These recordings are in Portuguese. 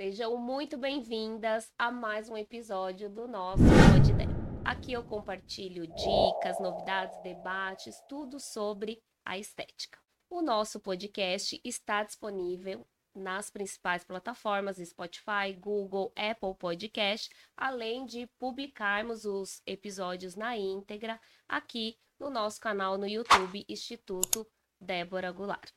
Sejam muito bem-vindas a mais um episódio do nosso Podidé. Aqui eu compartilho dicas, novidades, debates, tudo sobre a estética. O nosso podcast está disponível nas principais plataformas Spotify, Google, Apple Podcast, além de publicarmos os episódios na íntegra aqui no nosso canal no YouTube Instituto Débora Goulart.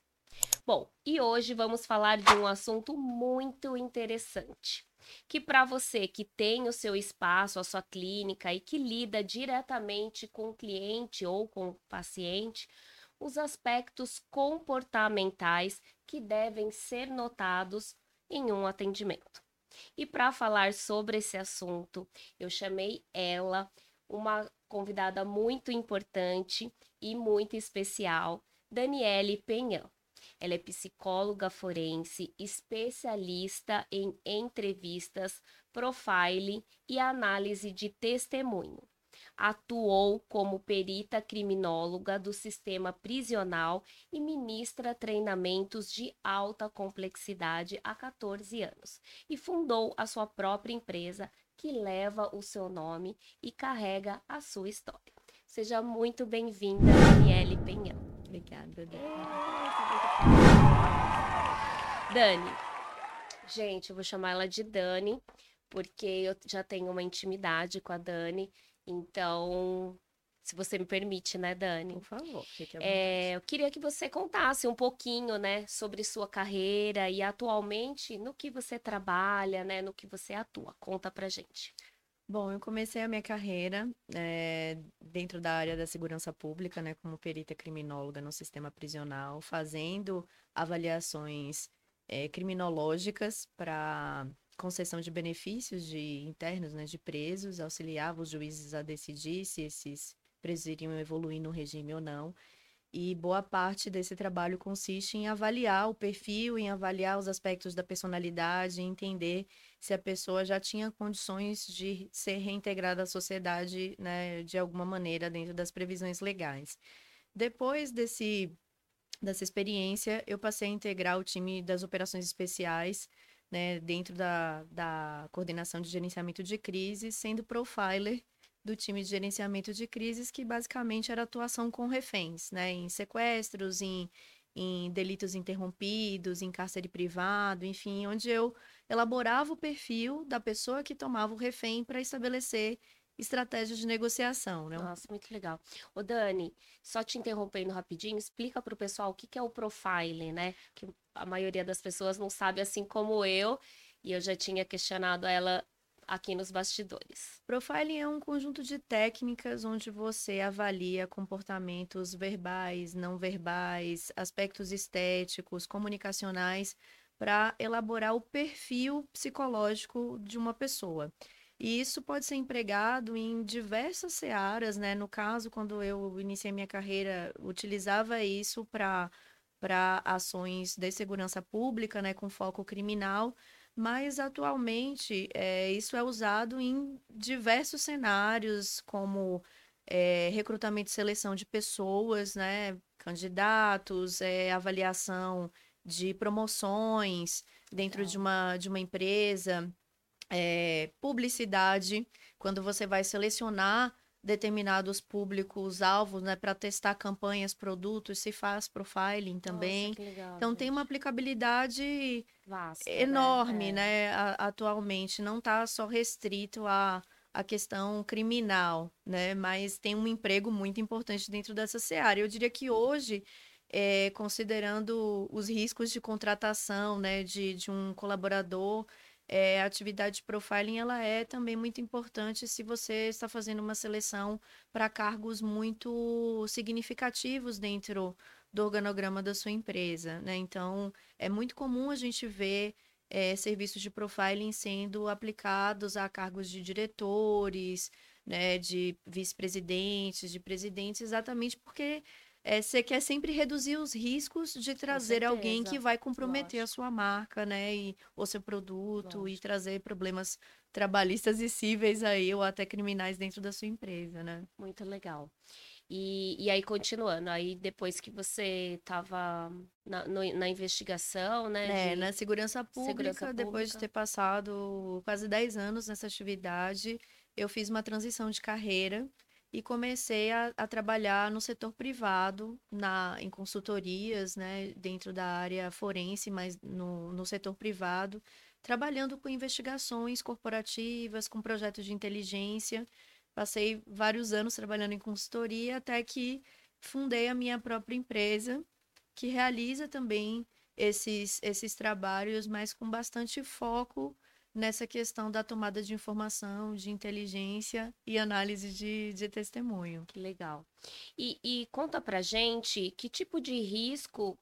Bom, e hoje vamos falar de um assunto muito interessante, que para você que tem o seu espaço, a sua clínica e que lida diretamente com o cliente ou com o paciente, os aspectos comportamentais que devem ser notados em um atendimento. E para falar sobre esse assunto, eu chamei ela, uma convidada muito importante e muito especial, Daniele Penhão. Ela é psicóloga forense, especialista em entrevistas, profiling e análise de testemunho. Atuou como perita criminóloga do sistema prisional e ministra treinamentos de alta complexidade há 14 anos. E fundou a sua própria empresa, que leva o seu nome e carrega a sua história. Seja muito bem-vinda, Daniele Penhão. Obrigada. Dani. Gente, eu vou chamar ela de Dani, porque eu já tenho uma intimidade com a Dani. Então, se você me permite, né, Dani? Por favor, fique à É, eu queria que você contasse um pouquinho, né, sobre sua carreira e atualmente no que você trabalha, né, no que você atua. Conta pra gente. Bom, eu comecei a minha carreira eh, dentro da área da segurança pública, né, como perita criminóloga no sistema prisional, fazendo avaliações eh, criminológicas para concessão de benefícios de internos, né, de presos, auxiliava os juízes a decidir se esses presos iriam evoluir no regime ou não. E boa parte desse trabalho consiste em avaliar o perfil, em avaliar os aspectos da personalidade, entender se a pessoa já tinha condições de ser reintegrada à sociedade, né, de alguma maneira dentro das previsões legais. Depois desse dessa experiência, eu passei a integrar o time das operações especiais, né, dentro da, da coordenação de gerenciamento de crises, sendo profiler do time de gerenciamento de crises, que basicamente era atuação com reféns, né? Em sequestros, em, em delitos interrompidos, em cárcere privado, enfim, onde eu elaborava o perfil da pessoa que tomava o refém para estabelecer estratégias de negociação, né? Nossa, muito legal. Ô, Dani, só te interrompendo rapidinho, explica para o pessoal o que, que é o profiling, né? Que a maioria das pessoas não sabe, assim como eu, e eu já tinha questionado ela aqui nos bastidores. Profiling é um conjunto de técnicas onde você avalia comportamentos verbais, não verbais, aspectos estéticos, comunicacionais, para elaborar o perfil psicológico de uma pessoa. E isso pode ser empregado em diversas searas, né? No caso, quando eu iniciei minha carreira, utilizava isso para para ações de segurança pública, né, com foco criminal, mas atualmente é, isso é usado em diversos cenários, como é, recrutamento e seleção de pessoas, né, candidatos, é, avaliação de promoções dentro de uma, de uma empresa, publicidade, quando você vai selecionar determinados públicos alvos, né, para testar campanhas, produtos, se faz profiling também. Nossa, legal, então gente. tem uma aplicabilidade Vasta, enorme, né? É. né, a- atualmente, não está só restrito à, à questão criminal, né, mas tem um emprego muito importante dentro dessa seara. Eu diria que hoje, é, considerando os riscos de contratação, né, de, de um colaborador, é, a atividade de profiling ela é também muito importante se você está fazendo uma seleção para cargos muito significativos dentro do organograma da sua empresa, né? Então, é muito comum a gente ver é, serviços de profiling sendo aplicados a cargos de diretores, né, de vice-presidentes, de presidentes, exatamente porque é, você quer sempre reduzir os riscos de trazer alguém que vai comprometer a Lógico. sua marca, né, e, ou seu produto e Lógico. trazer problemas trabalhistas e cíveis aí ou até criminais dentro da sua empresa, né? Muito legal. E, e aí, continuando, aí depois que você estava na, na investigação, né? É, de na segurança pública, segurança depois de ter passado quase 10 anos nessa atividade, eu fiz uma transição de carreira e comecei a, a trabalhar no setor privado, na, em consultorias, né, dentro da área forense, mas no, no setor privado, trabalhando com investigações corporativas, com projetos de inteligência. Passei vários anos trabalhando em consultoria até que fundei a minha própria empresa, que realiza também esses, esses trabalhos, mas com bastante foco nessa questão da tomada de informação, de inteligência e análise de, de testemunho. Que legal. E, e conta pra gente que tipo de risco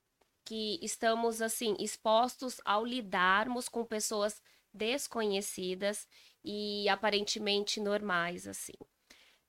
que estamos, assim, expostos ao lidarmos com pessoas desconhecidas e aparentemente normais, assim.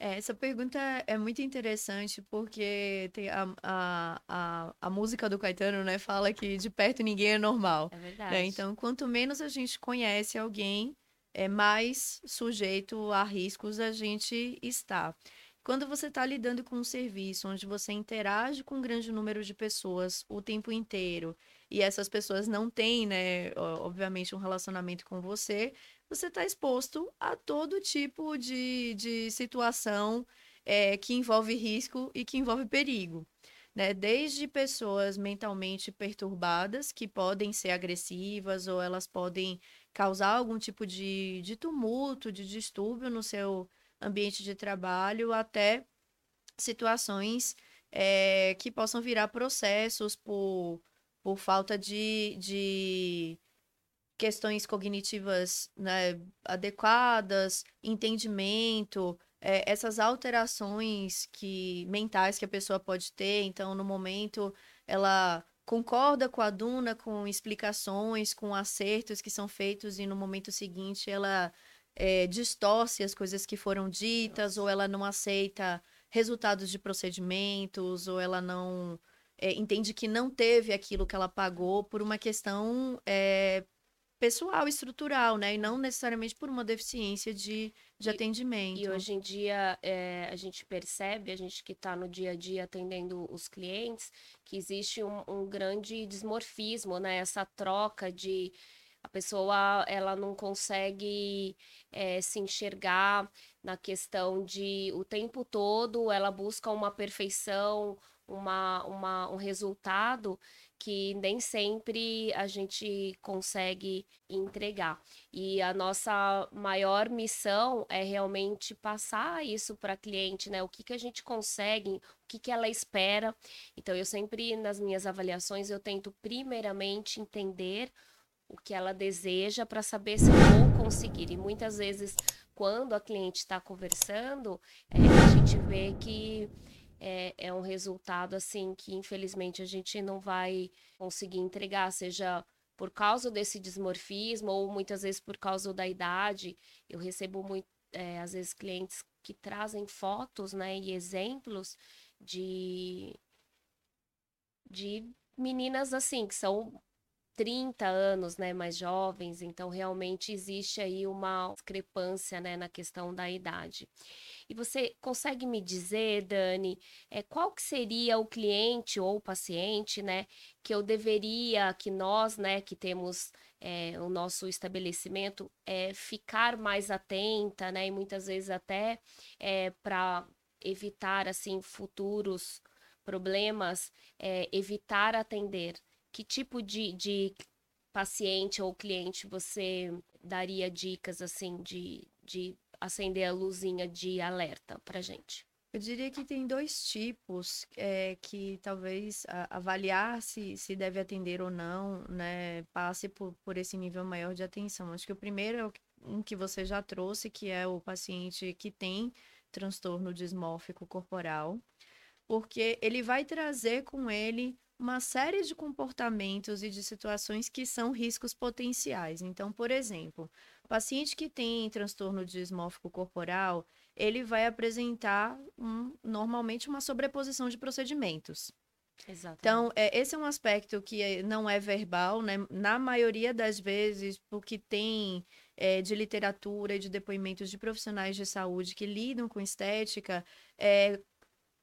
É, essa pergunta é muito interessante porque tem a, a, a, a música do Caetano, né, fala que de perto ninguém é normal. É né? verdade. Então, quanto menos a gente conhece alguém, é mais sujeito a riscos a gente está. Quando você está lidando com um serviço onde você interage com um grande número de pessoas o tempo inteiro e essas pessoas não têm, né, obviamente, um relacionamento com você, você está exposto a todo tipo de, de situação é, que envolve risco e que envolve perigo né? Desde pessoas mentalmente perturbadas, que podem ser agressivas ou elas podem causar algum tipo de, de tumulto, de distúrbio no seu ambiente de trabalho, até situações eh, que possam virar processos por, por falta de, de questões cognitivas, né, adequadas, entendimento, é, essas alterações que mentais que a pessoa pode ter. Então, no momento, ela concorda com a Duna, com explicações, com acertos que são feitos, e no momento seguinte ela é, distorce as coisas que foram ditas, ou ela não aceita resultados de procedimentos, ou ela não é, entende que não teve aquilo que ela pagou por uma questão é, pessoal, estrutural, né? E não necessariamente por uma deficiência de, de E- atendimento. E hoje em dia é, a gente percebe, a gente que está no dia a dia atendendo os clientes, que existe um, um grande dismorfismo, né? Essa troca de a pessoa ela não consegue é, se enxergar na questão de o tempo todo ela busca uma perfeição, uma, uma, um resultado que nem sempre a gente consegue entregar. E a nossa maior missão é realmente passar isso para a cliente, né? O que que a gente consegue, o que que ela espera. Então, eu sempre, nas minhas avaliações, eu tento primeiramente entender o que ela deseja para saber se eu vou conseguir. E muitas vezes, quando a cliente está conversando, é, a gente vê que é, é um resultado assim que infelizmente a gente não vai conseguir entregar, seja por causa desse dismorfismo ou muitas vezes por causa da idade. Eu recebo muito, é, às vezes, clientes que trazem fotos, né, e exemplos de, de meninas assim, que são 30 anos, né, mais jovens, então realmente existe aí uma discrepância, né, na questão da idade. E você consegue me dizer, Dani, é, qual que seria o cliente ou o paciente, né, que eu deveria, que nós, né, que temos é, o nosso estabelecimento, é, ficar mais atenta, né, e muitas vezes até para evitar, assim, futuros problemas, é, evitar atender? Que tipo de, de paciente ou cliente você daria dicas, assim, de, de acender a luzinha de alerta pra gente? Eu diria que tem dois tipos é, que talvez a- avaliar se, se deve atender ou não, né, passe por, por esse nível maior de atenção. Acho que o primeiro é o um que você já trouxe, que é o paciente que tem transtorno dismórfico corporal, porque ele vai trazer com ele uma série de comportamentos e de situações que são riscos potenciais. Então, por exemplo, o paciente que tem transtorno dismórfico corporal, ele vai apresentar um- normalmente uma sobreposição de procedimentos. Exatamente. Então, é, esse é um aspecto que é- não é verbal, né? Na maioria das vezes, porque tem é, de literatura e de depoimentos de profissionais de saúde que lidam com estética, é,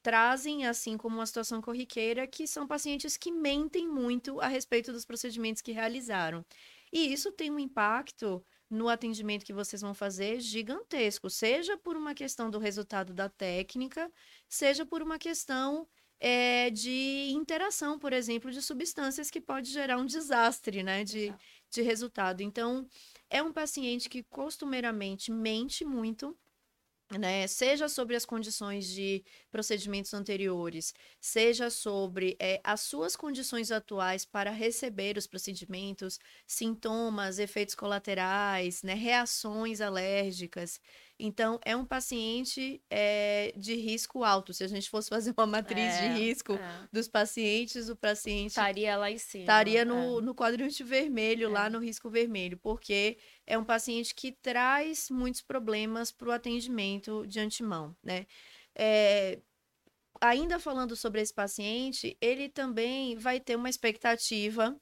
trazem, assim como uma situação corriqueira, que são pacientes que mentem muito a respeito dos procedimentos que realizaram. E isso tem um impacto no atendimento que vocês vão fazer gigantesco, seja por uma questão do resultado da técnica, seja por uma questão é, de interação, por exemplo, de substâncias que pode gerar um desastre né, de, de resultado. Então, é um paciente que costumeiramente mente muito né, seja sobre as condições de procedimentos anteriores, seja sobre é, as suas condições atuais para receber os procedimentos, sintomas, efeitos colaterais, né, reações alérgicas. Então, é um paciente é, de risco alto. Se a gente fosse fazer uma matriz é, de risco é. dos pacientes, o paciente. Estaria lá em cima. Estaria no, é. no quadrante vermelho, lá é. no risco vermelho, porque é um paciente que traz muitos problemas para o atendimento de antemão, né? É, ainda falando sobre esse paciente, ele também vai ter uma expectativa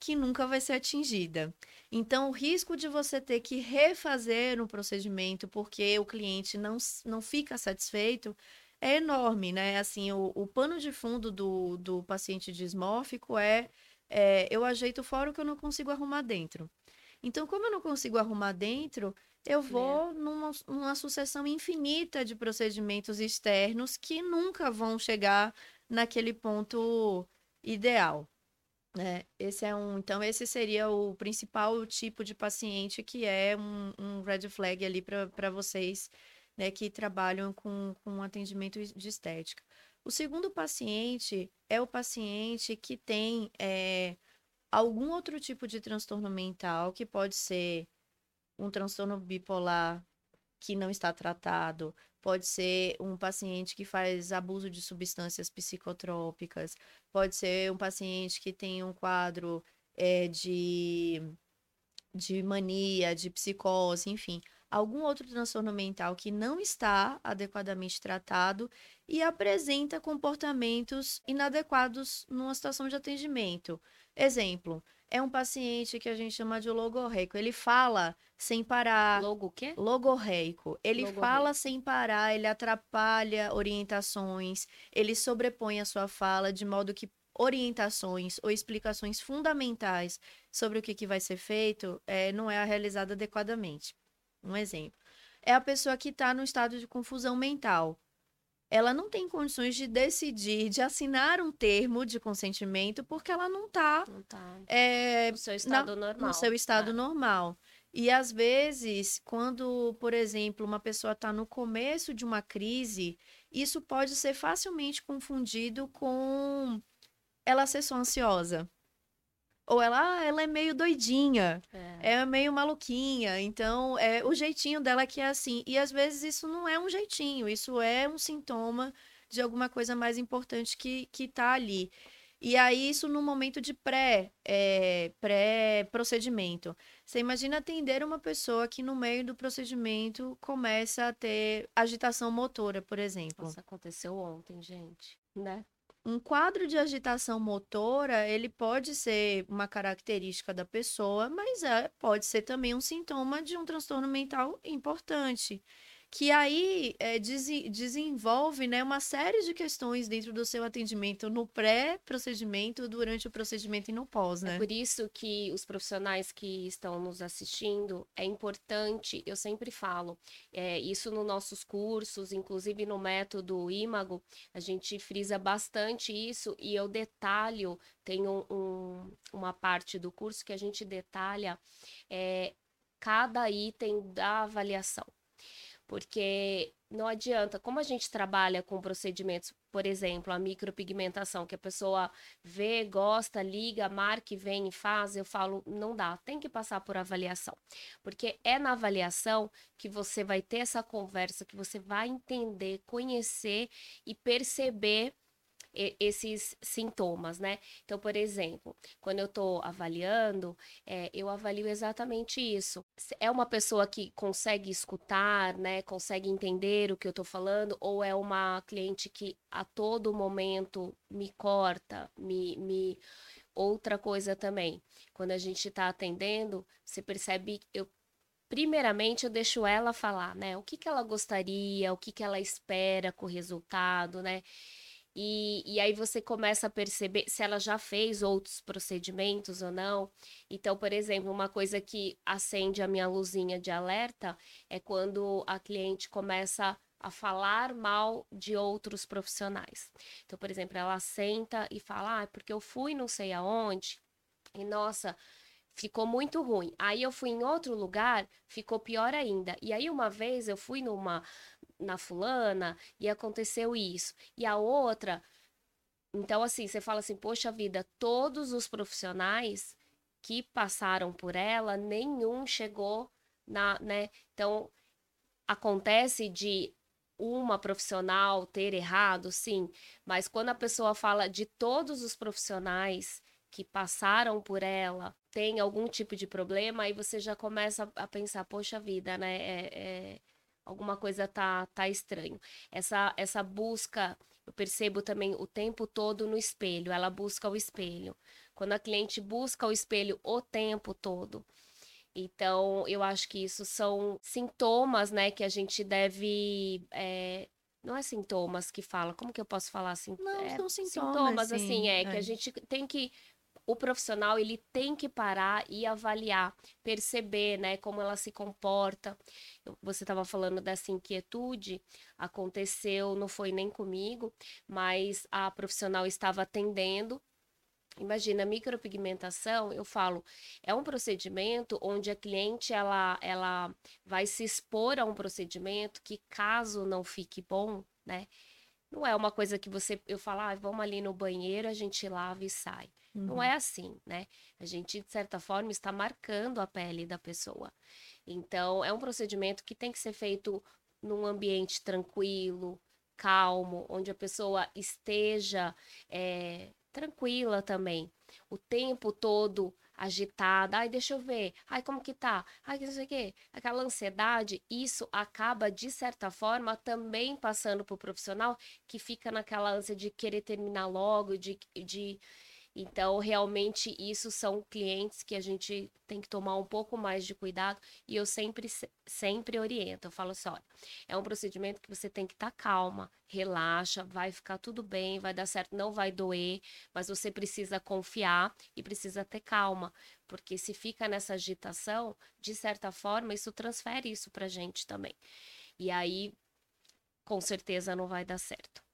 que nunca vai ser atingida. Então, o risco de você ter que refazer um procedimento porque o cliente não, não fica satisfeito é enorme, né? Assim, o, o pano de fundo do, do paciente dismórfico é, é eu ajeito fora o que eu não consigo arrumar dentro. Então, como eu não consigo arrumar dentro, eu vou é. numa, numa sucessão infinita de procedimentos externos que nunca vão chegar naquele ponto ideal. É, esse é um, então esse seria o principal tipo de paciente que é um, um red flag ali para vocês, né, que trabalham com, com atendimento de estética. O segundo paciente é o paciente que tem é, algum outro tipo de transtorno mental, que pode ser um transtorno bipolar que não está tratado, pode ser um paciente que faz abuso de substâncias psicotrópicas, pode ser um paciente que tem um quadro é, de, de mania, de psicose, enfim, algum outro transtorno mental que não está adequadamente tratado e apresenta comportamentos inadequados numa situação de atendimento. Exemplo, é um paciente que a gente chama de logorreico. Ele fala sem parar. Logo o quê? Logorreico. Ele logorreico. fala sem parar, ele atrapalha orientações, ele sobrepõe a sua fala de modo que orientações ou explicações fundamentais sobre o que, que vai ser feito é, não é realizada adequadamente. Um exemplo. É a pessoa que está no estado de confusão mental ela não tem condições de decidir, de assinar um termo de consentimento, porque ela não está tá. é, no seu estado na, normal. No seu estado é. normal. E às vezes, quando, por exemplo, uma pessoa está no começo de uma crise, isso pode ser facilmente confundido com ela ser só ansiosa. Ou ela, ah, ela é meio doidinha, é. é. meio maluquinha. Então, é o jeitinho dela que é assim. E às vezes isso não é um jeitinho, isso é um sintoma de alguma coisa mais importante que, que tá ali. E aí, isso no momento de pré, é, pré-procedimento. Você imagina atender uma pessoa que no meio do procedimento começa a ter agitação motora, por exemplo. Isso aconteceu ontem, gente, né? Um quadro de agitação motora, ele pode ser uma característica da pessoa, mas é, pode ser também um sintoma de um transtorno mental importante que aí é, des desenvolve né, uma série de questões dentro do seu atendimento no pré-procedimento, durante o procedimento e no pós, é né? É por isso que os profissionais que estão nos assistindo, é importante, eu sempre falo, é, isso nos nossos cursos, inclusive no método Imago, a gente frisa bastante isso e eu detalho, tem um, um, uma parte do curso que a gente detalha é, cada item da avaliação porque não adianta, como a gente trabalha com procedimentos, por exemplo, a micropigmentação, que a pessoa vê, gosta, liga, marca e vem e faz, eu falo, não dá, tem que passar por avaliação. Porque é na avaliação que você vai ter essa conversa, que você vai entender, conhecer e perceber esses sintomas, né? Então, por exemplo, quando eu estou avaliando, é, eu avalio exatamente isso. É uma pessoa que consegue escutar, né? Consegue entender o que eu estou falando, ou é uma cliente que a todo momento me corta, me, me... outra coisa também. Quando a gente está atendendo, você percebe eu primeiramente eu deixo ela falar, né? O que, que ela gostaria, o que, que ela espera com o resultado, né? E, e aí você começa a perceber se ela já fez outros procedimentos ou não. Então, por exemplo, uma coisa que acende a minha luzinha de alerta é quando a cliente começa a falar mal de outros profissionais. Então, por exemplo, ela senta e fala: ah, porque eu fui não sei aonde, e nossa, ficou muito ruim. Aí eu fui em outro lugar, ficou pior ainda. E aí uma vez eu fui numa na fulana e aconteceu isso. E a outra. Então, assim, você fala assim, poxa vida, todos os profissionais que passaram por ela, nenhum chegou na, né? Então, acontece de uma profissional ter errado, sim, mas quando a pessoa fala de todos os profissionais que passaram por ela, tem algum tipo de problema, aí você já começa a pensar, poxa vida, né? É, é, alguma coisa tá, tá estranho. Essa, essa busca, eu percebo também o tempo todo no espelho, ela busca o espelho. Quando a cliente busca o espelho o tempo todo. Então, eu acho que isso são sintomas, né, que a gente deve. É, não é sintomas que fala, como que eu posso falar assim? Não, é, são sintomas. Sintomas, sim, assim, é, é, que a gente tem que o profissional ele tem que parar e avaliar, perceber, né, como ela se comporta. Você estava falando dessa inquietude, aconteceu, não foi nem comigo, mas a profissional estava atendendo Imagina, micropigmentação, eu falo, é um procedimento onde a cliente ela, ela vai se expor a um procedimento que caso não fique bom, né? Não é uma coisa que você eu falo, ah, vamos ali no banheiro, a gente lava e sai. Uhum. Não é assim, né? A gente, de certa forma, está marcando a pele da pessoa. Então, é um procedimento que tem que ser feito num ambiente tranquilo, calmo, onde a pessoa esteja é, tranquila também. O tempo todo agitada. Ai, deixa eu ver. Ai, como que tá? Ai, não sei o quê. Aquela ansiedade, isso acaba, de certa forma, também passando para o profissional que fica naquela ânsia de querer terminar logo, de, de então, realmente, isso são clientes que a gente tem que tomar um pouco mais de cuidado e eu sempre, sempre oriento. Eu falo assim: olha, é um procedimento que você tem que estar tá calma, relaxa, vai ficar tudo bem, vai dar certo, não vai doer, mas você precisa confiar e precisa ter calma, porque se fica nessa agitação, de certa forma, isso transfere isso pra gente também. E aí, com certeza, não vai dar certo.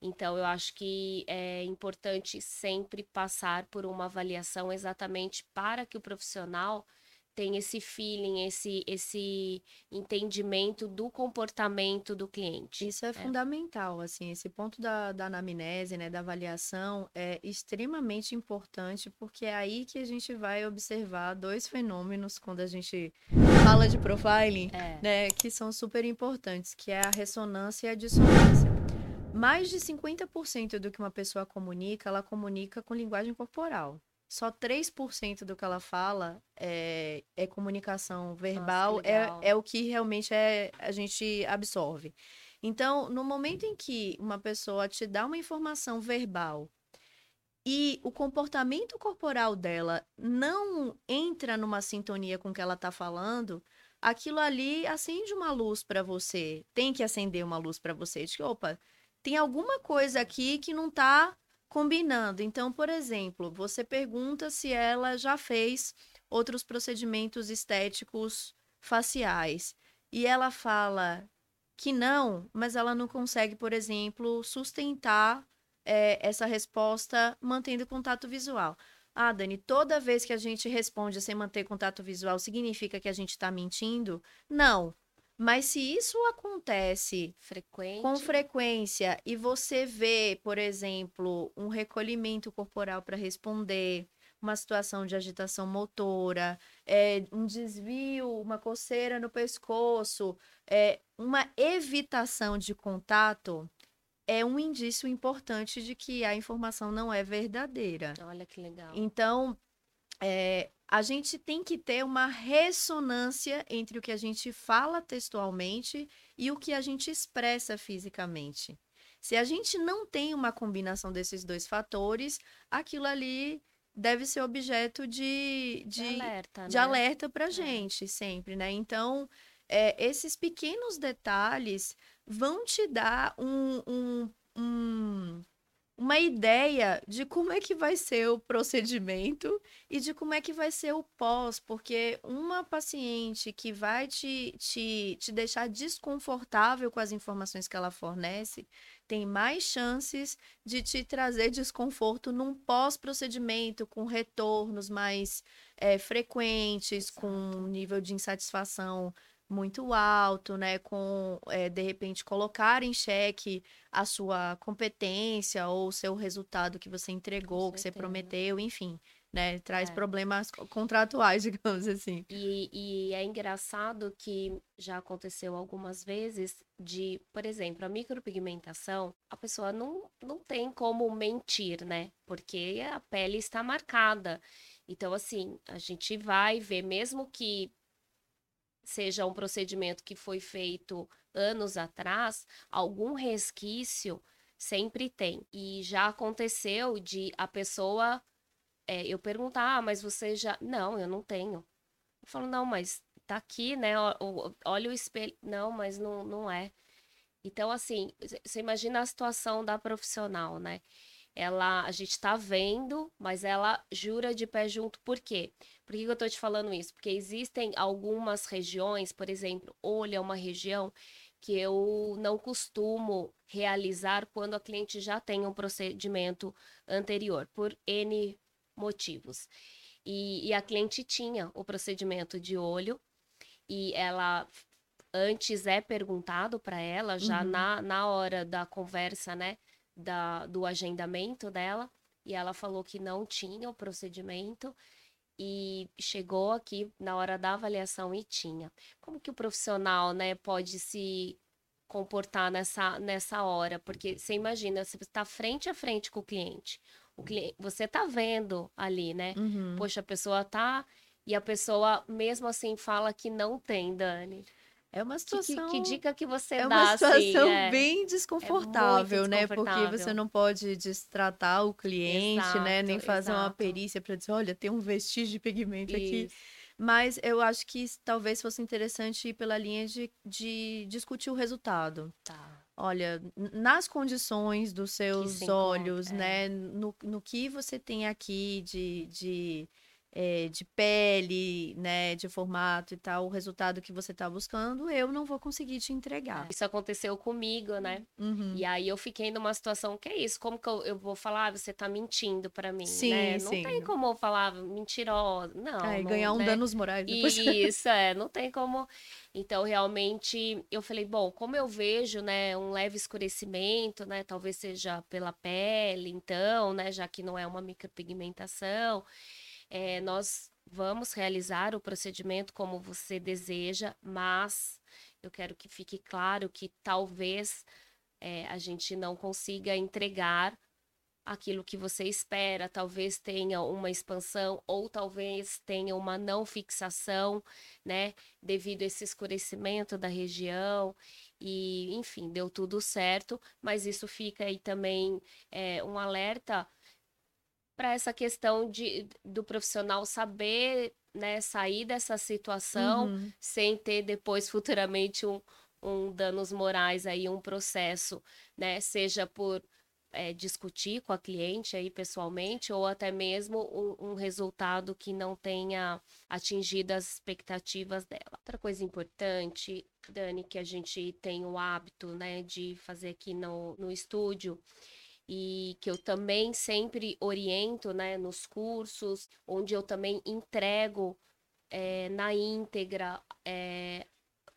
Então, eu acho que é importante sempre passar por uma avaliação exatamente para que o profissional tenha esse feeling, esse, esse entendimento do comportamento do cliente. Isso é, é, fundamental, assim, esse ponto da, da anamnese, né, da avaliação é extremamente importante, porque é aí que a gente vai observar dois fenômenos quando a gente fala de profiling, é. né, que são super importantes, que é a ressonância e a dissonância. Mais de 50% do que uma pessoa comunica, ela comunica com linguagem corporal. Só 3% do que ela fala é, é comunicação verbal, Nossa, é, é o que realmente é, a gente absorve. Então, no momento em que uma pessoa te dá uma informação verbal e o comportamento corporal dela não entra numa sintonia com o que ela está falando, aquilo ali acende uma luz para você. Tem que acender uma luz para você. De que, opa, tem alguma coisa aqui que não está combinando. Então, por exemplo, você pergunta se ela já fez outros procedimentos estéticos faciais e ela fala que não, mas ela não consegue, por exemplo, sustentar é, essa resposta mantendo contato visual. Ah, Dani, toda vez que a gente responde sem manter contato visual, significa que a gente está mentindo? Não. Mas se isso acontece Frequente. com frequência e você vê, por exemplo, um recolhimento corporal para responder, uma situação de agitação motora, é, um desvio, uma coceira no pescoço, é, uma evitação de contato, é um indício importante de que a informação não é verdadeira. Olha que legal. Então, é, a gente tem que ter uma ressonância entre o que a gente fala textualmente e o que a gente expressa fisicamente. Se a gente não tem uma combinação desses dois fatores, aquilo ali deve ser objeto de, de, De alerta, de né? alerta pra gente sempre, né? Então, é, esses pequenos detalhes vão te dar um, um, um- uma ideia de como é que vai ser o procedimento e de como é que vai ser o pós, porque uma paciente que vai te, te, te deixar desconfortável com as informações que ela fornece tem mais chances de te trazer desconforto num pós-procedimento, com retornos mais eh, frequentes, com um nível de insatisfação muito alto, né? Com, eh, de repente, colocar em xeque a sua competência ou o seu resultado que você entregou, que você prometeu, enfim, né? Traz É. problemas co- contratuais, digamos assim. E, e é engraçado que já aconteceu algumas vezes de, por exemplo, a micropigmentação, a pessoa não, não tem como mentir, né? Porque a pele está marcada. Então, assim, a gente vai ver, mesmo que seja um procedimento que foi feito anos atrás, algum resquício sempre tem. E já aconteceu de a pessoa, é, eu perguntar, ah, mas você já. Não, eu não tenho. Eu falo, não, mas tá aqui, né? Olha o espelho. Não, mas não, não é. Então, assim, você imagina a situação da profissional, né? Ela, a gente tá vendo, mas ela jura de pé junto. Por quê? Por que que eu tô te falando isso? Porque existem algumas regiões, por exemplo, olho é uma região que eu não costumo realizar quando a cliente já tem um procedimento anterior, por N motivos. E, e a cliente tinha o procedimento de olho e ela antes é perguntado para ela, já Uhum. na, na hora da conversa, né, da, do agendamento dela, e ela falou que não tinha o procedimento e chegou aqui na hora da avaliação e tinha. Como que o profissional, né, pode se comportar nessa, nessa hora? Porque você imagina, você está frente a frente com o cliente. O cliente, você está vendo ali, né? Uhum. Poxa, a pessoa tá e a pessoa mesmo assim fala que não tem, Dani. É uma Que, que- situação. que dica que você É dá, uma situação assim? É, bem desconfortável, né? Porque você não pode destratar o cliente, né? Nem Exato, fazer uma exato. perícia para dizer, olha, tem um vestígio de pigmento aqui. isso. Mas eu acho que talvez fosse interessante ir pela linha de, de discutir o resultado. Tá. Olha, nas condições dos seus olhos, é. né? No, no que você tem aqui de, de, eh, de pele, né? De formato e tal, o resultado que você tá buscando, eu não vou conseguir te entregar. Isso aconteceu comigo, né? Uhum. E aí eu fiquei numa situação que é isso, como que eu, eu vou falar, ah, você tá mentindo pra mim, Sim, né? Não sim. tem como eu falar mentirosa, não. É, não, ganhar um né? danos morais depois. Isso, é, não tem como. Então, realmente, eu falei, bom, como eu vejo, né, um leve escurecimento, né, talvez seja pela pele, então, né, já que não é uma micropigmentação, é, nós vamos realizar o procedimento como você deseja, mas eu quero que fique claro que talvez é, a gente não consiga entregar aquilo que você espera, talvez tenha uma expansão ou talvez tenha uma não fixação, né, devido a esse escurecimento da região e, enfim, deu tudo certo, mas isso fica aí também é, um alerta para essa questão de, do profissional saber, né, sair dessa situação Uhum. sem ter depois futuramente um, um danos morais aí, um processo, né, seja por é, discutir com a cliente aí pessoalmente ou até mesmo um, um resultado que não tenha atingido as expectativas dela. Outra coisa importante, Dani, que a gente tem o hábito, né, de fazer aqui no, no estúdio e que eu também sempre oriento, né, nos cursos, onde eu também entrego é, na íntegra é,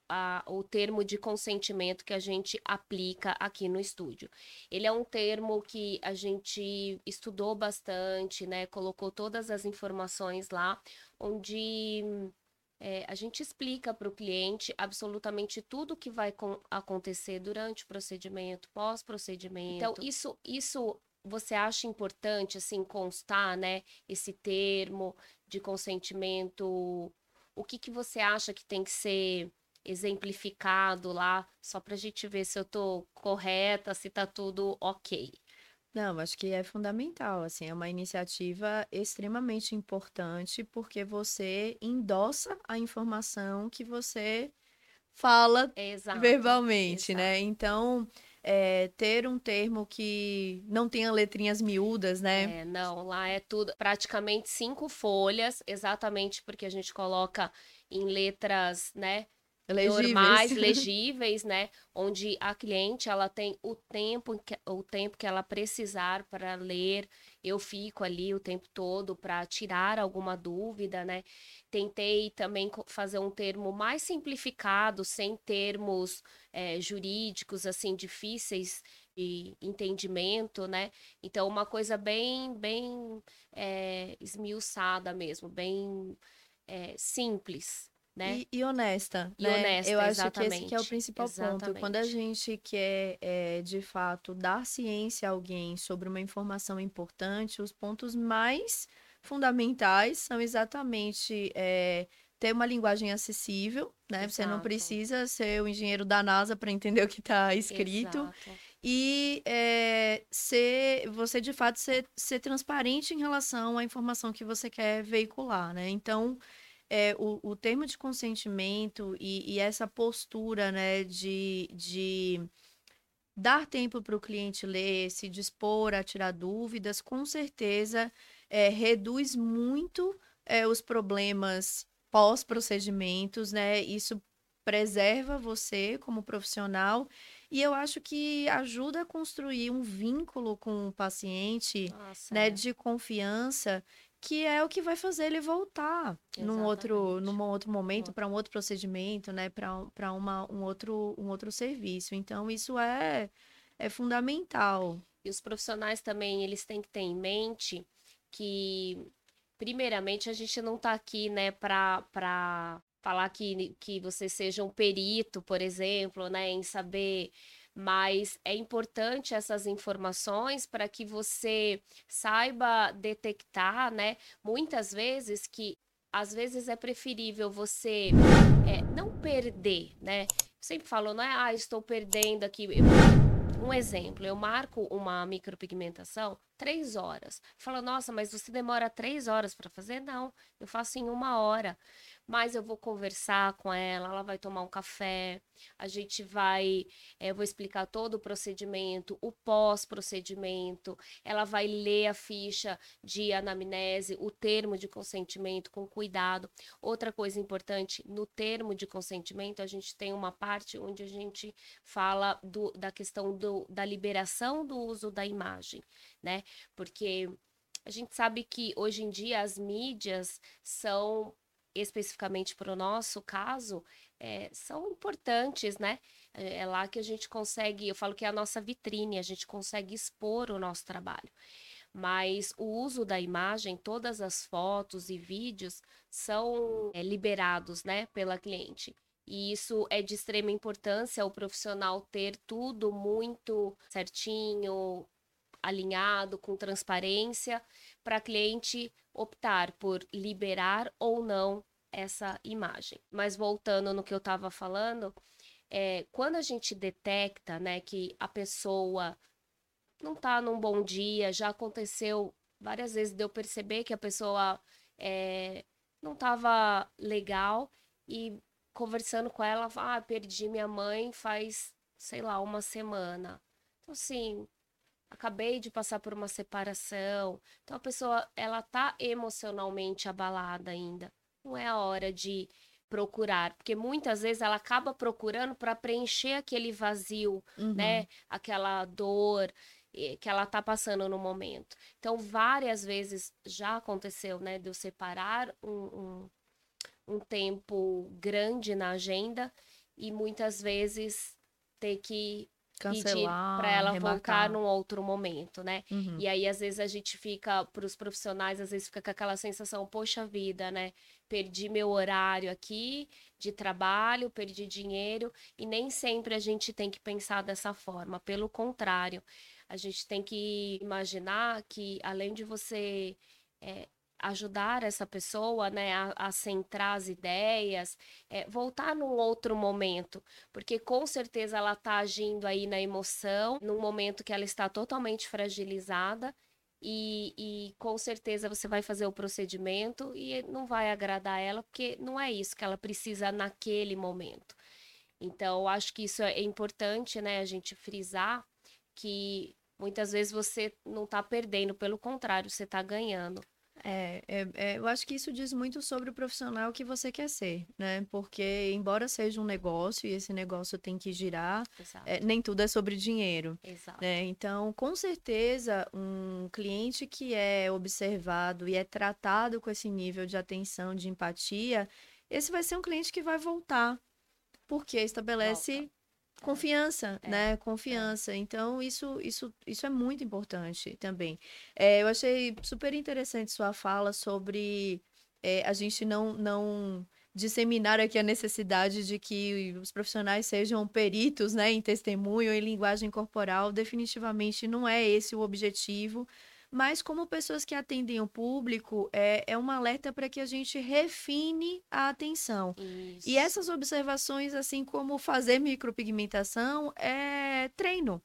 a- o termo de consentimento que a gente aplica aqui no estúdio. Ele é um termo que a gente estudou bastante, né? Colocou todas as informações lá, onde é, a gente explica para o cliente absolutamente tudo que vai con- acontecer durante o procedimento, pós-procedimento. Então, isso, isso você acha importante, assim, constar, né? Esse termo de consentimento. O que que você acha que tem que ser exemplificado lá, só para a gente ver se eu tô correta, se tá tudo ok. Não, acho que é fundamental, assim, é uma iniciativa extremamente importante porque você endossa a informação que você fala Exato, verbalmente, exato. né? Então, é, ter um termo que não tenha letrinhas miúdas, né? É, não, lá é tudo, praticamente cinco folhas, exatamente porque a gente coloca em letras, né, normais, Legíveis. legíveis, né? Onde a cliente ela tem o tempo que, o tempo que ela precisar para ler. Eu fico ali o tempo todo para tirar alguma dúvida, né? Tentei também fazer um termo mais simplificado, sem termos eh, jurídicos assim difíceis de entendimento, né? Então uma coisa bem, bem eh, esmiuçada mesmo, bem eh, simples, né? E, e honesta, E né? honesta, Eu acho que esse que é o exatamente, principal ponto. Quando a exatamente. gente quer, é, de fato, dar ciência a alguém sobre uma informação importante, os pontos mais fundamentais são exatamente é, ter uma linguagem acessível, né? Você não Exato, precisa ser o engenheiro da NASA para entender o que está escrito. exato, E é, ser, você, de fato, ser, ser transparente em relação à informação que você quer veicular, né? Então é, o, o termo de consentimento e, e essa postura, né, de, de dar tempo para o cliente ler, se dispor a tirar dúvidas, com certeza é, reduz muito é, os problemas pós-procedimentos, né? Isso preserva você como profissional e eu acho que ajuda a construir um vínculo com o paciente, nossa, né, é, de confiança, que é o que vai fazer ele voltar num outro, exatamente. num outro momento, para um outro procedimento, né, para para uma um outro um outro serviço. Então isso é é fundamental. E os profissionais também, eles têm que ter em mente que, primeiramente, a gente não está aqui, né, para para falar que, que você seja um perito, por exemplo, né, em saber, mas é importante essas informações para que você saiba detectar, né, muitas vezes que às vezes é preferível você é, não perder, né? Sempre falo, não é, ah, estou perdendo aqui. Um exemplo, eu marco uma micropigmentação três horas. Fala, nossa, mas você demora três horas para fazer? Não, eu faço em uma hora. Mas eu vou conversar com ela, ela vai tomar um café, a gente vai, eh, eu vou explicar todo o procedimento, o pós-procedimento, ela vai ler a ficha de anamnese, o termo de consentimento com cuidado. Outra coisa importante, no termo de consentimento, a gente tem uma parte onde a gente fala do, da questão do, da liberação do uso da imagem, né? Porque a gente sabe que hoje em dia as mídias são, especificamente para o nosso caso, é, são importantes, né? É é lá que a gente consegue, eu falo que é a nossa vitrine, a gente consegue expor o nosso trabalho. Mas o uso da imagem, todas as fotos e vídeos são é, liberados, né, pela cliente. E isso é de extrema importância, o profissional ter tudo muito certinho, alinhado, com transparência, para a cliente optar por liberar ou não essa imagem. Mas voltando no que eu estava falando, é, quando a gente detecta, né, que a pessoa não está num bom dia, já aconteceu várias vezes de eu perceber que a pessoa é, não estava legal e conversando com ela, ah, perdi minha mãe faz, sei lá, uma semana. Então, assim, acabei de passar por uma separação. Então a pessoa ela tá emocionalmente abalada ainda. Não é a hora de procurar, porque muitas vezes ela acaba procurando para preencher aquele vazio, Uhum. né? Aquela dor que ela tá passando no momento. Então várias vezes já aconteceu, né, de eu separar um, um, um tempo grande na agenda e muitas vezes ter que pedir para Cancelar, ela voltar remarcar. num outro momento, né? Uhum. E aí, às vezes, a gente fica, para os profissionais, às vezes fica com aquela sensação, poxa vida, né? Perdi meu horário aqui de trabalho, perdi dinheiro, e nem sempre a gente tem que pensar dessa forma. Pelo contrário, a gente tem que imaginar que, além de você. é, ajudar essa pessoa né, a, a centrar as ideias, é, voltar num outro momento, porque com certeza ela está agindo aí na emoção, num momento que ela está totalmente fragilizada. E, e, com certeza você vai fazer o procedimento e não vai agradar ela, porque não é isso que ela precisa naquele momento. Então, acho que isso é importante, né, a gente frisar que muitas vezes você não está perdendo, pelo contrário, você está ganhando. É, é, é, eu acho que isso diz muito sobre o profissional que você quer ser, né? Porque, embora seja um negócio e esse negócio tem que girar, é, nem tudo é sobre dinheiro. Exato. Né? Então, com certeza, um cliente que é observado e é tratado com esse nível de atenção, de empatia, esse vai ser um cliente que vai voltar, porque estabelece Volta. Confiança, é. né? Confiança. É. Então, isso, isso, isso é muito importante também. É, eu achei super interessante sua fala sobre é, a gente não, não disseminar aqui a necessidade de que os profissionais sejam peritos né, em testemunho, em linguagem corporal. Definitivamente não é esse o objetivo mas como pessoas que atendem o público, é, é um alerta para que a gente refine a atenção. Isso. E essas observações, assim como fazer micropigmentação, é treino.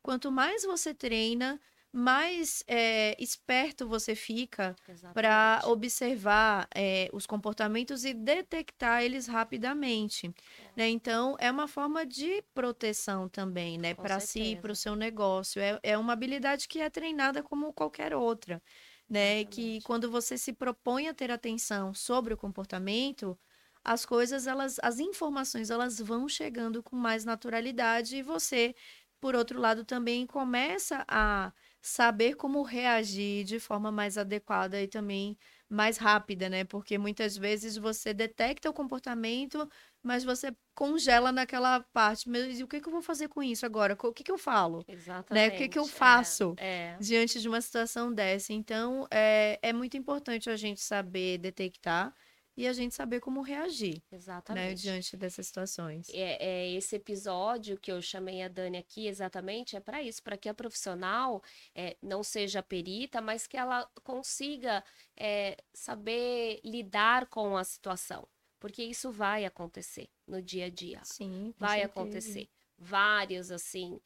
Quanto mais você treina, mais é, esperto você fica para observar é, os comportamentos e detectar eles rapidamente. É. Né? Então, é uma forma de proteção também, né? Para si, para o seu negócio. É, é uma habilidade que é treinada como qualquer outra. Né? Que quando você se propõe a ter atenção sobre o comportamento, as coisas, elas, as informações, elas vão chegando com mais naturalidade e você, por outro lado, também começa a saber como reagir de forma mais adequada e também mais rápida, né? Porque muitas vezes você detecta o comportamento, mas você congela naquela parte. Mas o que, que eu vou fazer com isso agora? O que, que eu falo? Exatamente. Né? O que, que eu faço é, é. diante de uma situação dessa? Então, é, é muito importante a gente saber detectar e a gente saber como reagir né, exatamente. Diante dessas situações. É, é, esse episódio que eu chamei a Dani aqui exatamente é para isso, para que a profissional é, não seja perita, mas que ela consiga é, saber lidar com a situação. Porque isso vai acontecer no dia a dia. Sim, vai certeza. acontecer. Vários, assim,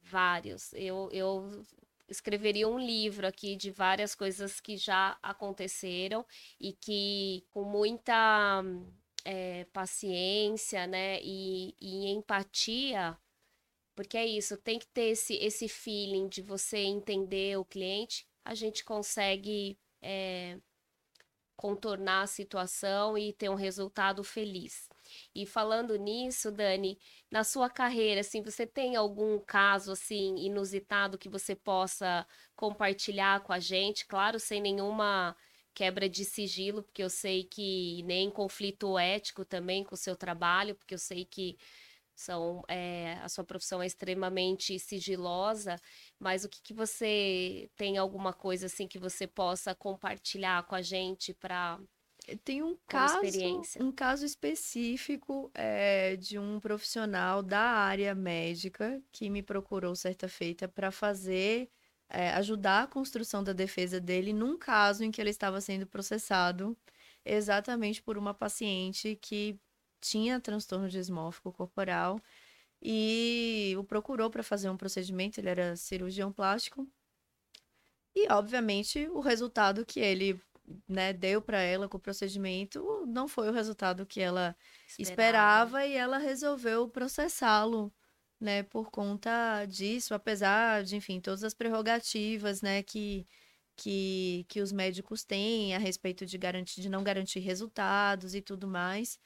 vários. Eu, eu escreveria um livro aqui de várias coisas que já aconteceram e que com muita é, paciência, né, e, e, empatia, porque é isso, tem que ter esse, esse feeling de você entender o cliente, a gente consegue é, contornar a situação e ter um resultado feliz. E falando nisso, Dani, na sua carreira, assim, você tem algum caso assim inusitado que você possa compartilhar com a gente? Claro, sem nenhuma quebra de sigilo, porque eu sei que nem conflito ético também com o seu trabalho, porque eu sei que são é, a sua profissão é extremamente sigilosa, mas o que, que você tem alguma coisa assim que você possa compartilhar com a gente para tem um caso, um caso específico é, de um profissional da área médica que me procurou certa feita para fazer, é, ajudar a construção da defesa dele num caso em que ele estava sendo processado exatamente por uma paciente que tinha transtorno dismórfico corporal e o procurou para fazer um procedimento, ele era cirurgião plástico. E, obviamente, o resultado que ele né, deu para ela com o procedimento não foi o resultado que ela esperava, esperava e ela resolveu processá-lo, né, por conta disso, apesar de, enfim, todas as prerrogativas, né, que que, que os médicos têm a respeito de garantir, de não garantir resultados e tudo mais.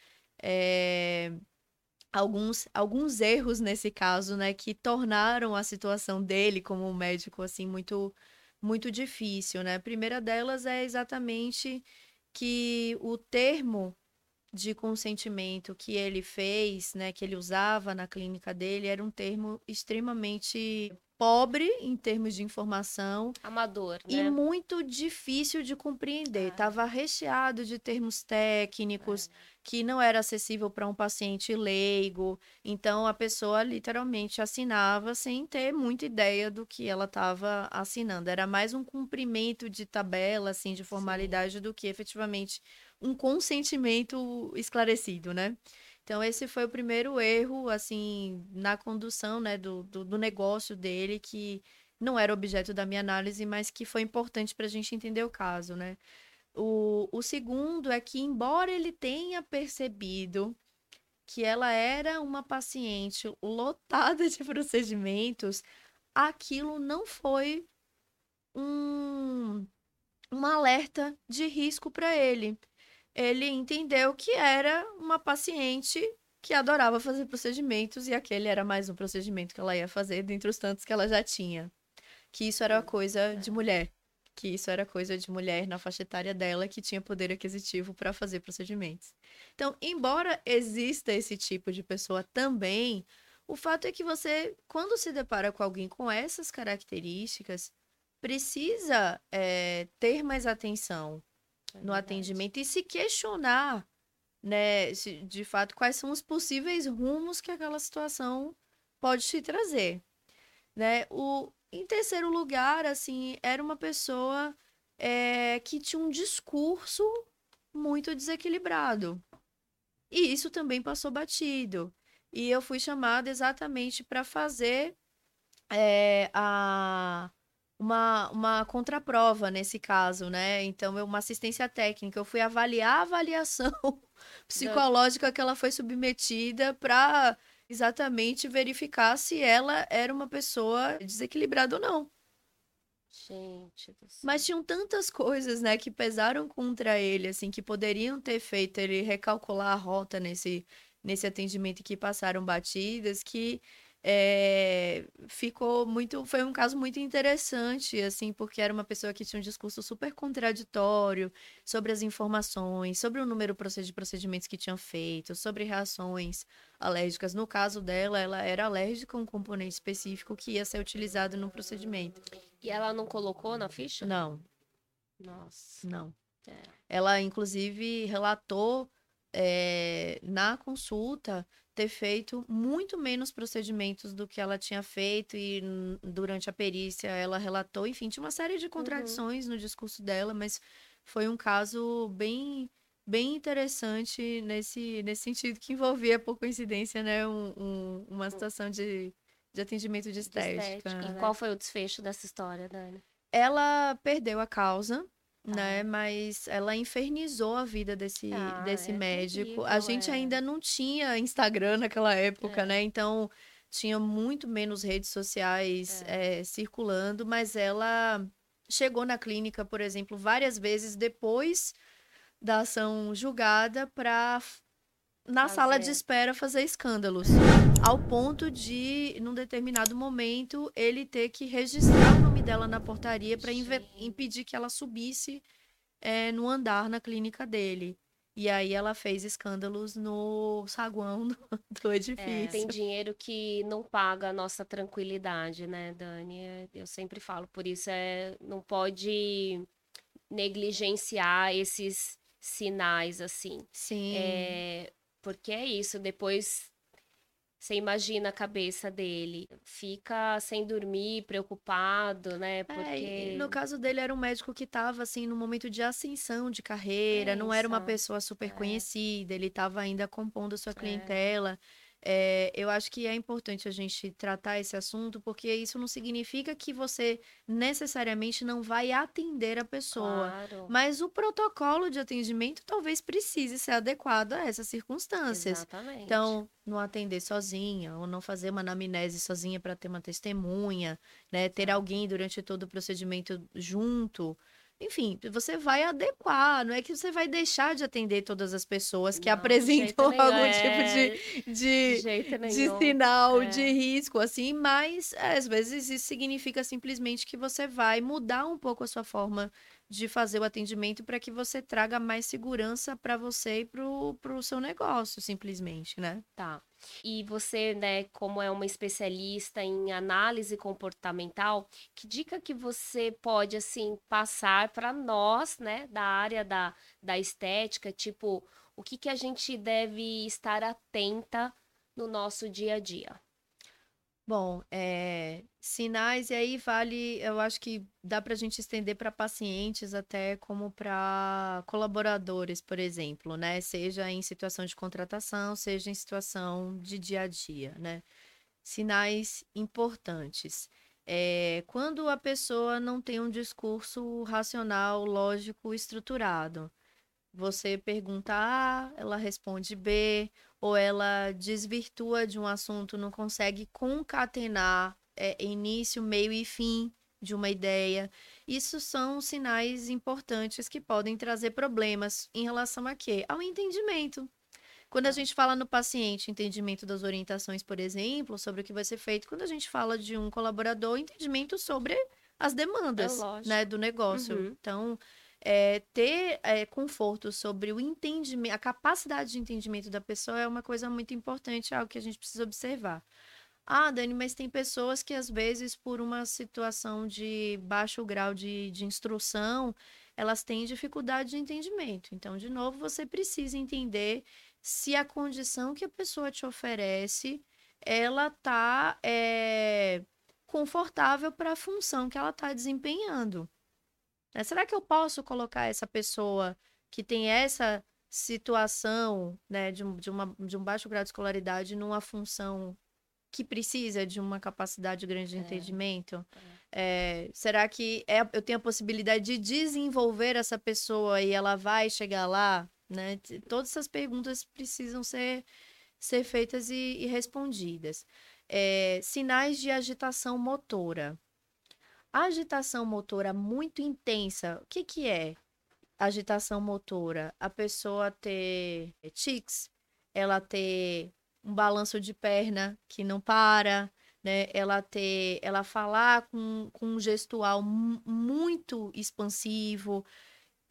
É, alguns, alguns erros nesse caso, né, que tornaram a situação dele como médico assim muito muito difícil, né? A primeira delas é exatamente que o termo de consentimento que ele fez, né, que ele usava na clínica dele, era um termo extremamente pobre em termos de informação Amador, e né? muito difícil de compreender. Ah. Estava recheado de termos técnicos que não era acessível para um paciente leigo. Então a pessoa literalmente assinava sem ter muita ideia do que ela estava assinando. Era mais um cumprimento de tabela, assim, de formalidade do que efetivamente um consentimento esclarecido, né? Então, esse foi o primeiro erro, assim, na condução, né, do, do, do negócio dele, que não era objeto da minha análise, mas que foi importante para a gente entender o caso, né? O, o segundo é que, embora ele tenha percebido que ela era uma paciente lotada de procedimentos, aquilo não foi um, um alerta de risco para ele. Ele entendeu que era uma paciente que adorava fazer procedimentos e aquele era mais um procedimento que ela ia fazer dentre os tantos que ela já tinha. Que isso era coisa de mulher. Que isso era coisa de mulher na faixa etária dela que tinha poder aquisitivo para fazer procedimentos. Então, embora exista esse tipo de pessoa também, o fato é que você, quando se depara com alguém com essas características, precisa é, ter mais atenção É no verdade. atendimento e se questionar, né, de fato, quais são os possíveis rumos que aquela situação pode te trazer, né? O, em terceiro lugar, assim, era uma pessoa é, que tinha um discurso muito desequilibrado. E isso também passou batido. E eu fui chamada exatamente para fazer é, a, uma, uma contraprova nesse caso, né? Então, eu, uma assistência técnica. Eu fui avaliar a avaliação psicológica que ela foi submetida para exatamente verificar se ela era uma pessoa desequilibrada ou não. Gente. Mas tinham tantas coisas, né, que pesaram contra ele, assim, que poderiam ter feito ele recalcular a rota nesse, nesse atendimento que passaram batidas, que é, ficou muito. Foi um caso muito interessante, assim, porque era uma pessoa que tinha um discurso super contraditório sobre as informações, sobre o número de procedimentos que tinham feito, sobre reações alérgicas. No caso dela, ela era alérgica a um componente específico que ia ser utilizado no procedimento. E ela não colocou na ficha? Não, Nossa. não. É. Ela, inclusive, relatou eh, na consulta ter feito muito menos procedimentos do que ela tinha feito, e n- durante a perícia ela relatou, enfim, tinha uma série de contradições no discurso dela, mas foi um caso bem, bem interessante nesse, nesse sentido, que envolvia, por coincidência, né, um- um- uma situação de, de atendimento de De estética. estética. E né? qual foi o desfecho dessa história, Dani? Ela perdeu a causa, né? Tá. Mas ela infernizou a vida desse, Ah, desse é médico. A terrível, gente é. ainda não tinha Instagram naquela época, É. né? Então tinha muito menos redes sociais eh, circulando, mas ela chegou na clínica, por exemplo, várias vezes depois da ação julgada para na sala de Fazer. espera fazer escândalos. Ao ponto de, num determinado momento, ele ter que registrar o nome dela na portaria para impedir que ela subisse eh, no andar na clínica dele. E aí ela fez escândalos no saguão do, do É, edifício. tem dinheiro que não paga a nossa tranquilidade, né, Dani? É, Eu sempre falo, por isso é, não pode negligenciar esses sinais assim. Sim. É, porque é isso, depois você imagina a cabeça dele, fica sem dormir, preocupado, né? É, Porque no caso dele era um médico que estava assim no momento de ascensão de carreira, não era uma pessoa super É. conhecida, ele estava ainda compondo sua É. clientela. É, eu acho que é importante a gente tratar esse assunto, porque isso não significa que você necessariamente não vai atender a pessoa. claro, Mas o protocolo de atendimento talvez precise ser adequado a essas circunstâncias. exatamente. Então, não atender sozinha, ou não fazer uma anamnese sozinha para ter uma testemunha, né? Ter alguém durante todo o procedimento junto. Enfim, você vai adequar, não é que você vai deixar de atender todas as pessoas que Não, de apresentam algum tipo de, de de, de nenhum. sinal é. de risco, assim, mas é, às vezes isso significa simplesmente que você vai mudar um pouco a sua forma de fazer o atendimento para que você traga mais segurança para você e para o seu negócio, simplesmente, né? Tá. E você, né, como é uma especialista em análise comportamental, que dica que você pode, assim, passar para nós, né, da área da, da estética, tipo, o que, que a gente deve estar atenta no nosso dia a dia? Bom, é, sinais, e aí vale, eu acho que dá para a gente estender para pacientes até como para colaboradores, por exemplo, né? Seja em situação de contratação, seja em situação de dia a dia, né? Sinais importantes. É, quando a pessoa não tem um discurso racional, lógico, estruturado. Você pergunta A, ela responde B, ou ela desvirtua de um assunto, não consegue concatenar é, início, meio e fim de uma ideia. Isso são sinais importantes que podem trazer problemas em relação a quê? Ao entendimento. Quando a tá. gente fala no paciente, entendimento das orientações, por exemplo, sobre o que vai ser feito, quando a gente fala de um colaborador, entendimento sobre as demandas é né, do negócio. Uhum. Então, é, ter é, conforto sobre o entendimento, a capacidade de entendimento da pessoa é uma coisa muito importante, é algo que a gente precisa observar. Ah, Dani, mas tem pessoas que às vezes, por uma situação de baixo grau de, de instrução, elas têm dificuldade de entendimento. Então, de novo, você precisa entender se a condição que a pessoa te oferece, ela está é, confortável para a função que ela está desempenhando. Né? Será que eu posso colocar essa pessoa que tem essa situação né, de, um, de, uma, de um baixo grau de escolaridade numa função que precisa de uma capacidade grande de é, entendimento? É. É, será que é, eu tenho a possibilidade de desenvolver essa pessoa e ela vai chegar lá? Né? Todas essas perguntas precisam ser, ser feitas e, e respondidas. É, sinais de agitação motora. Agitação motora muito intensa, o que, que é agitação motora? A pessoa ter tics, ela ter um balanço de perna que não para, né? Ela ter, ela falar com, com um gestual muito expansivo,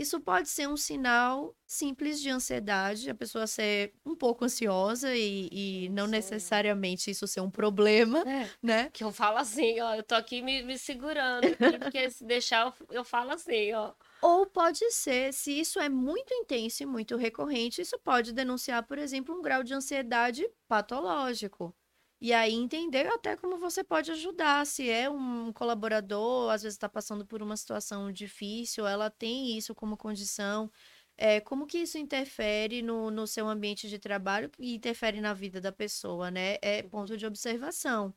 isso pode ser um sinal simples de ansiedade, a pessoa ser um pouco ansiosa e, e não necessariamente isso ser um problema, é, né? Que eu falo assim, ó, eu tô aqui me, me segurando, porque se deixar eu, eu falo assim, ó. Ou pode ser, se isso é muito intenso e muito recorrente, isso pode denunciar, por exemplo, um grau de ansiedade patológico. E aí entender até como você pode ajudar. Se é um colaborador, às vezes está passando por uma situação difícil, ela tem isso como condição. É, como que isso interfere no, no seu ambiente de trabalho e interfere na vida da pessoa, né? É ponto de observação.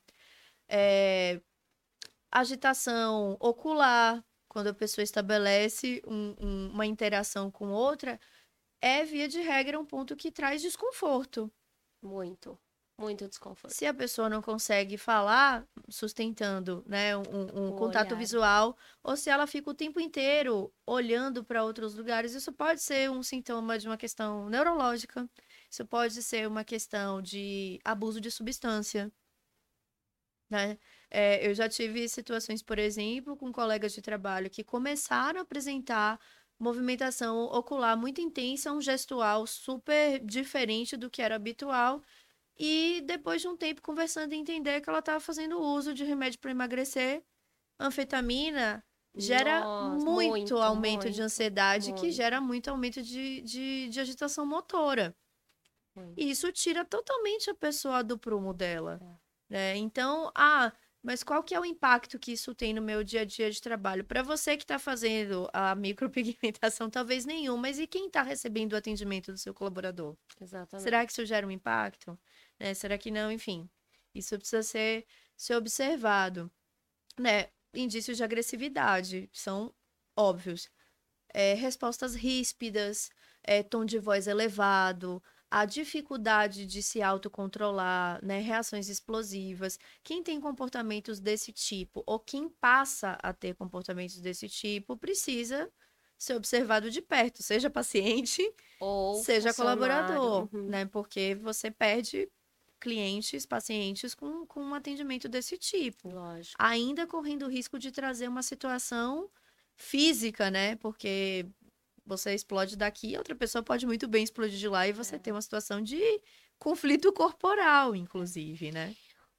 É, agitação ocular, quando a pessoa estabelece um, um, uma interação com outra, é, via de regra, um ponto que traz desconforto. Muito. Muito desconforto. Se a pessoa não consegue falar, sustentando né, um, um contato olhar. visual, ou se ela fica o tempo inteiro olhando para outros lugares, isso pode ser um sintoma de uma questão neurológica, isso pode ser uma questão de abuso de substância. Né? É, eu já tive situações, por exemplo, com colegas de trabalho que começaram a apresentar movimentação ocular muito intensa, um gestual super diferente do que era habitual e depois de um tempo conversando e entender que ela estava fazendo uso de remédio para emagrecer, anfetamina gera Nossa, muito, muito, aumento muito, de ansiedade, muito. que gera muito aumento de, de, de agitação motora. E isso tira totalmente a pessoa do prumo dela. É. Né? Então, ah, mas qual que é o impacto que isso tem no meu dia a dia de trabalho? Para você que está fazendo a micropigmentação, talvez nenhum, mas e quem está recebendo o atendimento do seu colaborador? Exatamente. Será que isso gera um impacto? Né? Será que não? Enfim, isso precisa ser, ser observado. Né? Indícios de agressividade são óbvios. É, respostas ríspidas, é, tom de voz elevado, a dificuldade de se autocontrolar, né, reações explosivas. Quem tem comportamentos desse tipo ou quem passa a ter comportamentos desse tipo precisa ser observado de perto, seja paciente ou seja colaborador, uhum. né? Porque você perde clientes, pacientes com, com um atendimento desse tipo. Lógico. Ainda correndo o risco de trazer uma situação física, né? Porque você explode daqui, outra pessoa pode muito bem explodir de lá e você É. tem uma situação de conflito corporal, inclusive, né?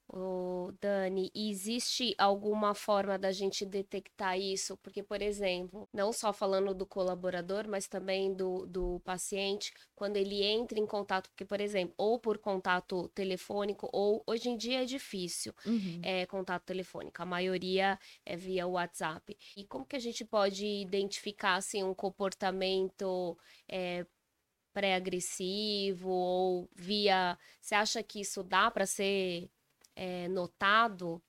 Ô, Dani, existe alguma forma da gente detectar isso? Porque, por exemplo, não só falando do colaborador, mas também do, do paciente, quando ele entra em contato, porque, por exemplo, ou por contato telefônico, ou hoje em dia é difícil Uhum. é, contato telefônico, a maioria é via WhatsApp. E como que a gente pode identificar assim, um comportamento é, pré-agressivo ou via. Você acha que isso dá para ser é, notado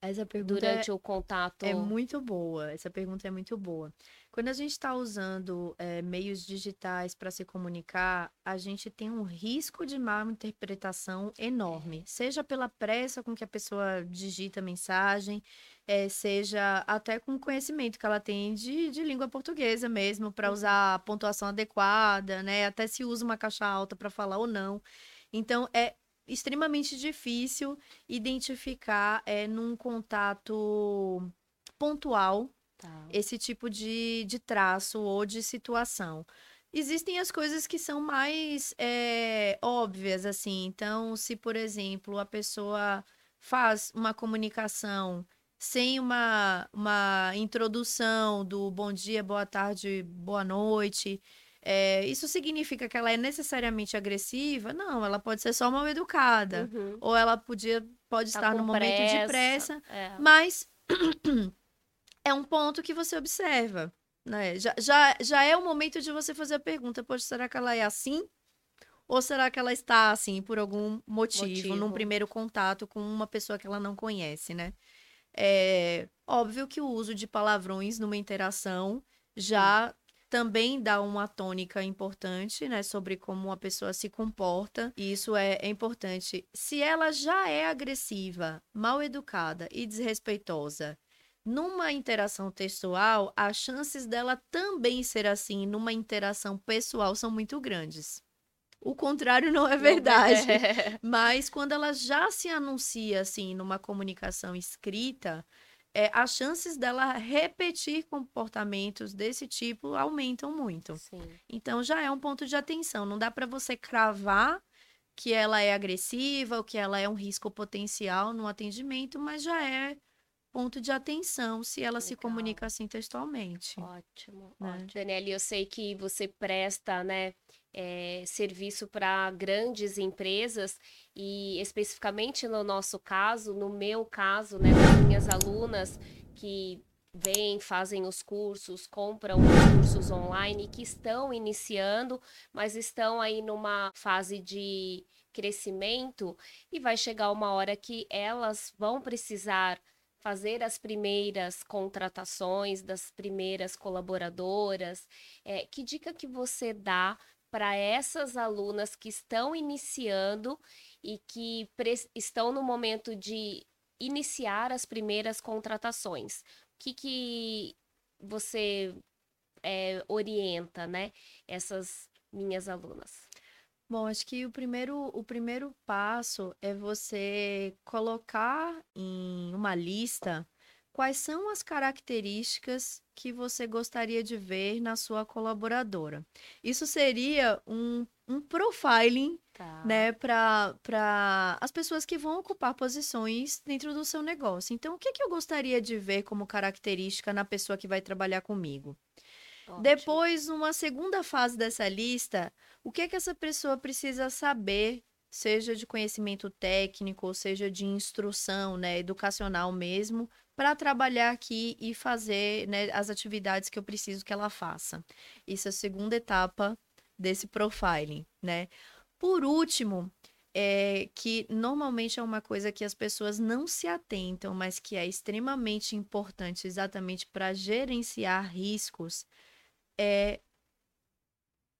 Essa pergunta durante o contato? é muito boa. Essa pergunta é muito boa. Quando a gente está usando é, meios digitais para se comunicar, a gente tem um risco de mal interpretação enorme, seja pela pressa com que a pessoa digita a mensagem, é, seja até com o conhecimento que ela tem de, de língua portuguesa mesmo, para Uhum. usar a pontuação adequada, né? Até se usa uma caixa alta para falar ou não. Então, é extremamente difícil identificar é, num contato pontual Tá. esse tipo de, de traço ou de situação. Existem as coisas que são mais é, óbvias, assim. Então, se, por exemplo, a pessoa faz uma comunicação sem uma, uma introdução do bom dia, boa tarde, boa noite, é, isso significa que ela é necessariamente agressiva? Não, ela pode ser só mal educada. Uhum. Ou ela podia, pode Tá estar no momento de pressa, É. mas é um ponto que você observa, né? Já, já, já é o momento de você fazer a pergunta, poxa, será que ela é assim? Ou será que ela está assim por algum motivo, num Motivo. primeiro contato com uma pessoa que ela não conhece, né? É óbvio que o uso de palavrões numa interação já também dá uma tônica importante, né, sobre como a pessoa se comporta. E isso é, é importante. Se ela já é agressiva, mal educada e desrespeitosa numa interação textual, as chances dela também ser assim numa interação pessoal são muito grandes. O contrário não é verdade. É. Mas quando ela já se anuncia assim numa comunicação escrita, é, as chances dela repetir comportamentos desse tipo aumentam muito. Sim. Então já é um ponto de atenção. Não dá para você cravar que ela é agressiva ou que ela é um risco potencial no atendimento, mas já é ponto de atenção se ela se Legal. comunica assim textualmente. Ótimo, né? ótimo. Daniela, eu sei que você presta, né, eh, serviço para grandes empresas e especificamente no nosso caso, no meu caso, né, das minhas alunas que vêm, fazem os cursos, compram os cursos online, que estão iniciando, mas estão aí numa fase de crescimento e vai chegar uma hora que elas vão precisar fazer as primeiras contratações das primeiras colaboradoras. É, que dica que você dá para essas alunas que estão iniciando e que estão no momento de iniciar as primeiras contratações? O que, que você é, orienta, né, essas minhas alunas? Bom, acho que o primeiro, o primeiro passo é você colocar em uma lista quais são as características que você gostaria de ver na sua colaboradora. Isso seria um, um profiling, Tá. né, para as pessoas que vão ocupar posições dentro do seu negócio. Então, o que que eu gostaria de ver como característica na pessoa que vai trabalhar comigo? Ótimo. Depois, uma segunda fase dessa lista, o que é que essa pessoa precisa saber, seja de conhecimento técnico, ou seja de instrução, né, educacional mesmo, para trabalhar aqui e fazer, né, as atividades que eu preciso que ela faça. Isso é a segunda etapa desse profiling, né? Por último, é que normalmente é uma coisa que as pessoas não se atentam, mas que é extremamente importante exatamente para gerenciar riscos, é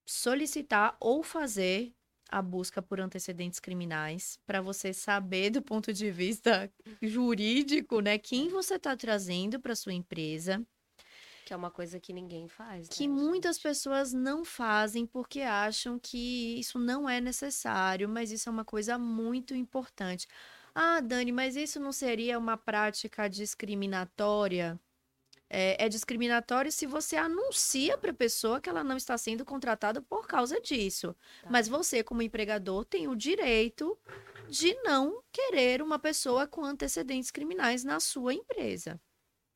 solicitar ou fazer a busca por antecedentes criminais para você saber do ponto de vista jurídico, né, quem você está trazendo para sua empresa, Que é uma coisa que ninguém faz, que né, muitas gente? pessoas não fazem porque acham que isso não é necessário, mas isso é uma coisa muito importante. Ah, Dani, mas isso não seria uma prática discriminatória? É, é discriminatório se você anuncia para a pessoa que ela não está sendo contratada por causa disso. Tá. Mas você, como empregador, tem o direito de não querer uma pessoa com antecedentes criminais na sua empresa.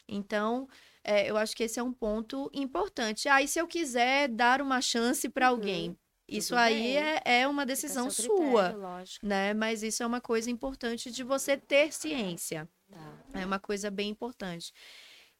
Então, é, eu acho que esse é um ponto importante. Aí, se eu quiser dar uma chance para Uhum, alguém, isso tudo aí é, é uma decisão sua, critério, lógico. né? Mas isso é uma coisa importante de você ter ciência. Tá. É uma coisa bem importante.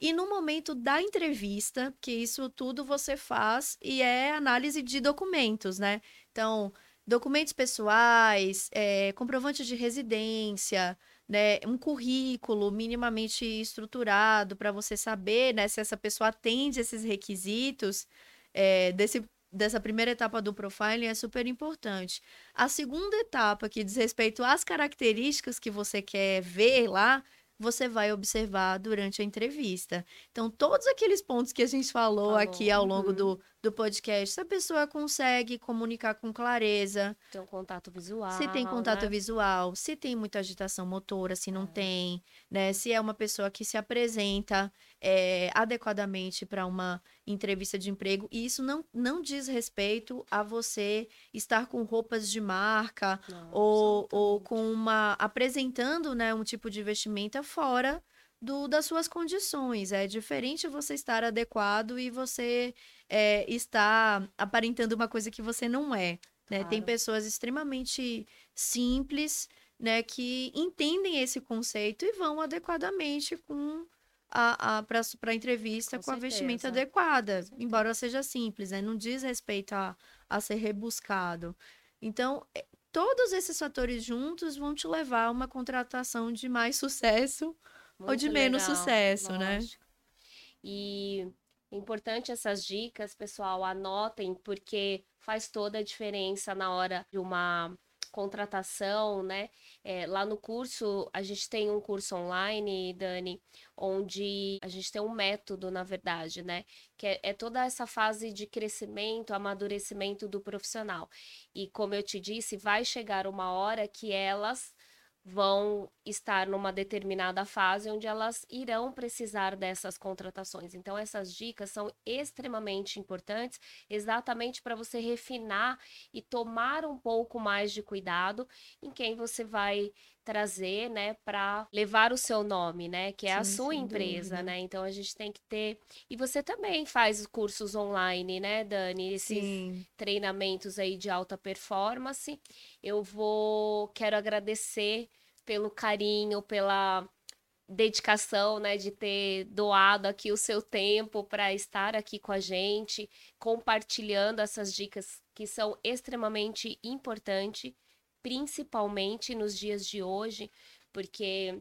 E no momento da entrevista, que isso tudo você faz e é análise de documentos, né? Então, documentos pessoais, é, comprovante de residência, né? Um currículo minimamente estruturado para você saber, né, se essa pessoa atende esses requisitos é, desse, dessa primeira etapa do profiling é super importante. A segunda etapa, que diz respeito às características que você quer ver lá, você vai observar durante a entrevista. Então, todos aqueles pontos que a gente falou, Falou, aqui ao longo uhum. do, do podcast, se a pessoa consegue comunicar com clareza, Tem um contato visual. se tem contato né? visual, se tem muita agitação motora, se não É. tem, né? Se é uma pessoa que se apresenta é, adequadamente para uma entrevista de emprego. E isso não, não diz respeito a você estar com roupas de marca Não, ou, ou com uma apresentando, né, um tipo de vestimenta fora do, das suas condições. É diferente você estar adequado e você é, estar aparentando uma coisa que você não é. Né? Tem Claro. pessoas extremamente simples, né, que entendem esse conceito e vão adequadamente com a, a, para a entrevista Com com, a vestimenta adequada, embora seja simples, né? Não diz respeito a, a ser rebuscado. Então, é, todos esses fatores juntos vão te levar a uma contratação de mais sucesso ou de Muito menos legal, sucesso, né? lógico. E é importante essas dicas, pessoal, anotem, porque faz toda a diferença na hora de uma contratação, né? É, lá no curso, a gente tem um curso online, Dani, onde a gente tem um método, na verdade, né? Que é, é toda essa fase de crescimento, amadurecimento do profissional. E como eu te disse, vai chegar uma hora que elas vão estar numa determinada fase onde elas irão precisar dessas contratações. Então, essas dicas são extremamente importantes, exatamente para você refinar e tomar um pouco mais de cuidado em quem você vai trazer, né, para levar o seu nome, né, que é a Sim, sua sem empresa, dúvida. né? Então a gente tem que ter. E você também faz cursos online, né, Dani? Esses Sim. treinamentos aí de alta performance. Eu vou quero agradecer pelo carinho, pela dedicação, né, de ter doado aqui o seu tempo para estar aqui com a gente, compartilhando essas dicas que são extremamente importantes, principalmente nos dias de hoje, porque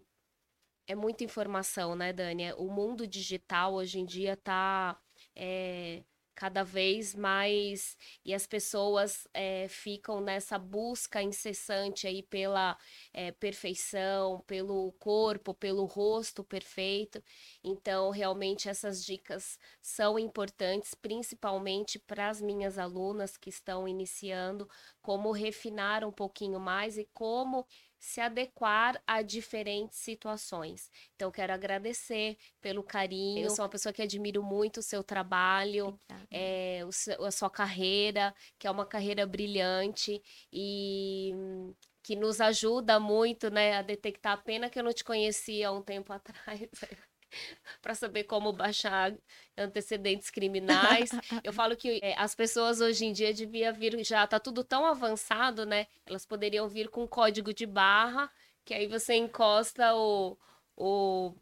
é muita informação, né, Dani? O mundo digital hoje em dia tá é, cada vez mais e as pessoas é, ficam nessa busca incessante aí pela é, perfeição, pelo corpo, pelo rosto perfeito. Então, realmente essas dicas são importantes, principalmente para as minhas alunas que estão iniciando, como refinar um pouquinho mais e como se adequar a diferentes situações. Então, quero agradecer pelo carinho. Eu sou uma pessoa que admiro muito o seu trabalho, é, o a sua carreira, que é uma carreira brilhante e que nos ajuda muito, né, a detectar. Pena que eu não te conhecia há um tempo atrás. Para saber como baixar antecedentes criminais. Eu falo que é, as pessoas hoje em dia devia vir já tá tudo tão avançado, né? Elas poderiam vir com código de barra, que aí você encosta o, o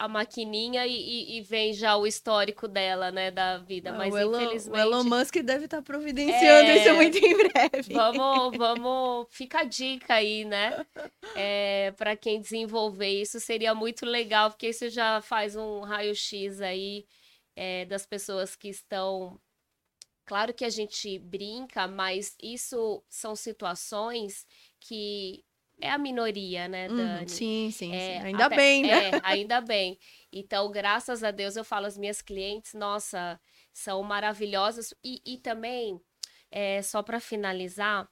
a maquininha e, e- e vem já o histórico dela, né, da vida. Ah, Mas o, Elon, infelizmente o Elon Musk deve estar providenciando É. isso muito em breve. Vamos, vamos, fica a dica aí, né? É, para quem desenvolver isso seria muito legal, porque isso já faz um raio-x aí é, das pessoas que estão. Claro que a gente brinca, mas isso são situações que é a minoria, né, Uhum, Dani? sim, sim, É, sim. Ainda até- bem, né? É, ainda bem. Então, graças a Deus, eu falo às minhas clientes, nossa, são maravilhosas. E, e também, é, só para finalizar,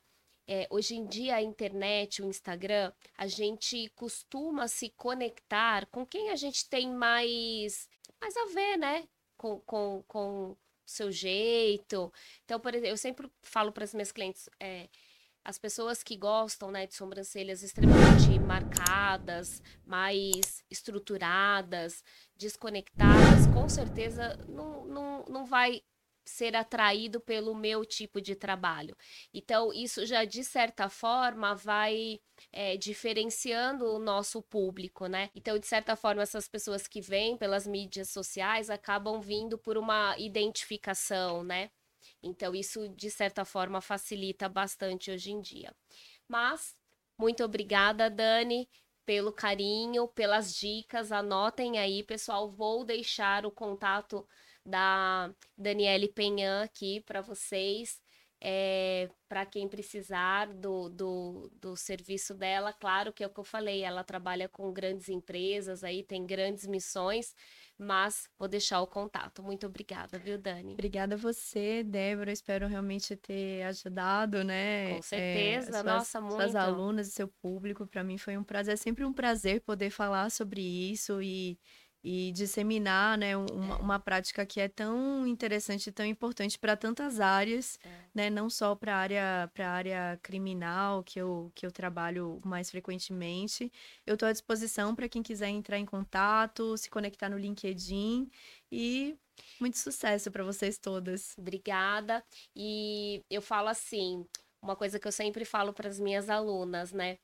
é, hoje em dia a internet, o Instagram, a gente costuma se conectar com quem a gente tem mais mais a ver, né? Com, com, com o seu jeito. Então, por exemplo, eu sempre falo para as minhas clientes, é, as pessoas que gostam né, de sobrancelhas extremamente marcadas, mais estruturadas, desconectadas, com certeza não, não, não vai ser atraído pelo meu tipo de trabalho. Então, isso já, de certa forma, vai é, diferenciando o nosso público, né? Então, de certa forma, essas pessoas que vêm pelas mídias sociais acabam vindo por uma identificação, né? Então, isso, de certa forma, facilita bastante hoje em dia. Mas, muito obrigada, Dani, pelo carinho, pelas dicas. Anotem aí, pessoal. Vou deixar o contato da Daniele Penhan aqui para vocês. É, para quem precisar do, do, do serviço dela, claro que é o que eu falei, ela trabalha com grandes empresas, aí tem grandes missões, mas vou deixar o contato. Muito obrigada, viu, Dani? Obrigada a você, Débora. Espero realmente ter ajudado, né? Com certeza, é, suas, nossa, muito. Suas alunas e seu público. Para mim foi um prazer, é sempre um prazer poder falar sobre isso e e disseminar né, uma, é. uma prática que é tão interessante e tão importante para tantas áreas, é. né, não só para a área, área criminal, que eu, que eu trabalho mais frequentemente. Eu estou à disposição para quem quiser entrar em contato, se conectar no LinkedIn e muito sucesso para vocês todas. Obrigada. E eu falo assim, uma coisa que eu sempre falo para as minhas alunas, né?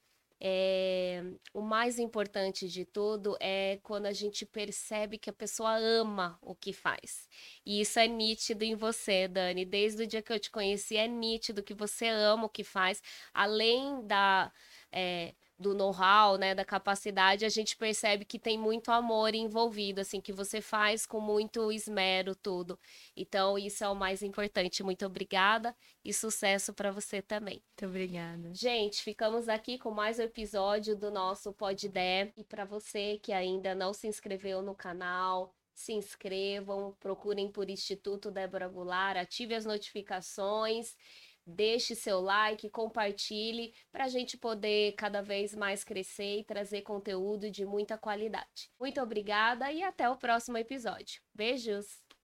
É, o mais importante de tudo é quando a gente percebe que a pessoa ama o que faz. E isso é nítido em você, Dani. Desde o dia que eu te conheci, é nítido que você ama o que faz, além da. É, do know-how, né, da capacidade, a gente percebe que tem muito amor envolvido, assim, que você faz com muito esmero tudo. Então, isso é o mais importante. Muito obrigada e sucesso para você também. Muito obrigada. Gente, ficamos aqui com mais um episódio do nosso Pod Dé. E para você que ainda não se inscreveu no canal, se inscrevam, procurem por Instituto Débora Goulart, ative as notificações Deixe seu like, compartilhe para a gente poder cada vez mais crescer e trazer conteúdo de muita qualidade. Muito obrigada e até o próximo episódio. Beijos!